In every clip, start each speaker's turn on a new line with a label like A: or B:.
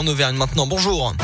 A: en Auvergne maintenant. Bonjour.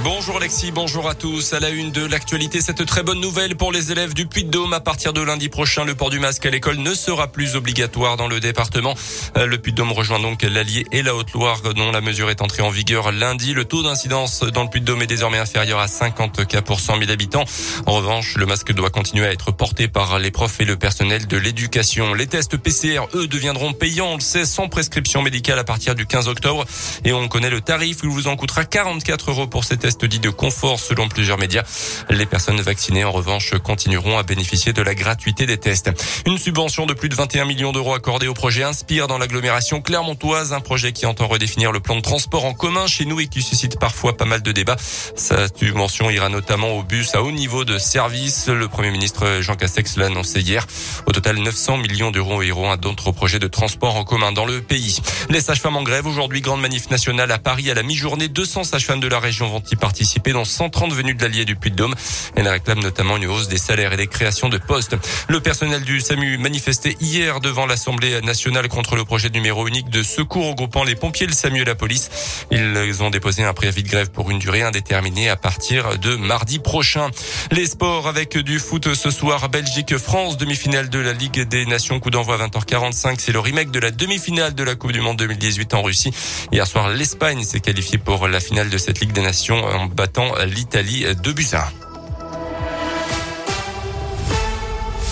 B: Bonjour Alexis, bonjour à tous. À la une de l'actualité, cette très bonne nouvelle pour les élèves du Puy-de-Dôme. À partir de lundi prochain, le port du masque à l'école ne sera plus obligatoire dans le département. Euh, le Puy-de-Dôme rejoint donc l'Allier et la Haute-Loire dont la mesure est entrée en vigueur lundi. Le taux d'incidence dans le Puy-de-Dôme est désormais inférieur à 50 cas pour 100 000 habitants. En revanche, le masque doit continuer à être porté par les profs et le personnel de l'éducation. Les tests PCR, eux, deviendront payants, on le sait, sans prescription médicale à partir du 15 octobre. Et on connaît le tarif, il vous en coûtera 44 euros pour ces tests dit de confort selon plusieurs médias. Les personnes vaccinées, en revanche, continueront à bénéficier de la gratuité des tests. Une subvention de plus de 21 millions d'euros accordée au projet Inspire dans l'agglomération clermontoise, un projet qui entend redéfinir le plan de transport en commun chez nous et qui suscite parfois pas mal de débats. Sa subvention ira notamment au bus à haut niveau de service. Le Premier ministre Jean Castex l'a annoncé hier. Au total, 900 millions d'euros iront à d'autres projets de transport en commun dans le pays. Les sages-femmes en grève aujourd'hui, grande manif nationale à Paris à la mi-journée. 200 sages-femmes de la région vont y participer dans 130 venues de l'Allier du Puy-de-Dôme. Elle réclame notamment une hausse des salaires et des créations de postes. Le personnel du SAMU manifestait hier devant l'Assemblée nationale contre le projet numéro unique de secours regroupant les pompiers, le SAMU et la police. Ils ont déposé un préavis de grève pour une durée indéterminée à partir de mardi prochain. Les sports avec du foot ce soir. Belgique-France, demi-finale de la Ligue des Nations. Coup d'envoi à 20h45. C'est le remake de la demi-finale de la Coupe du Monde 2018 en Russie. Hier soir, l'Espagne s'est qualifiée pour la finale de cette Ligue des Nations en battant l'Italie de buts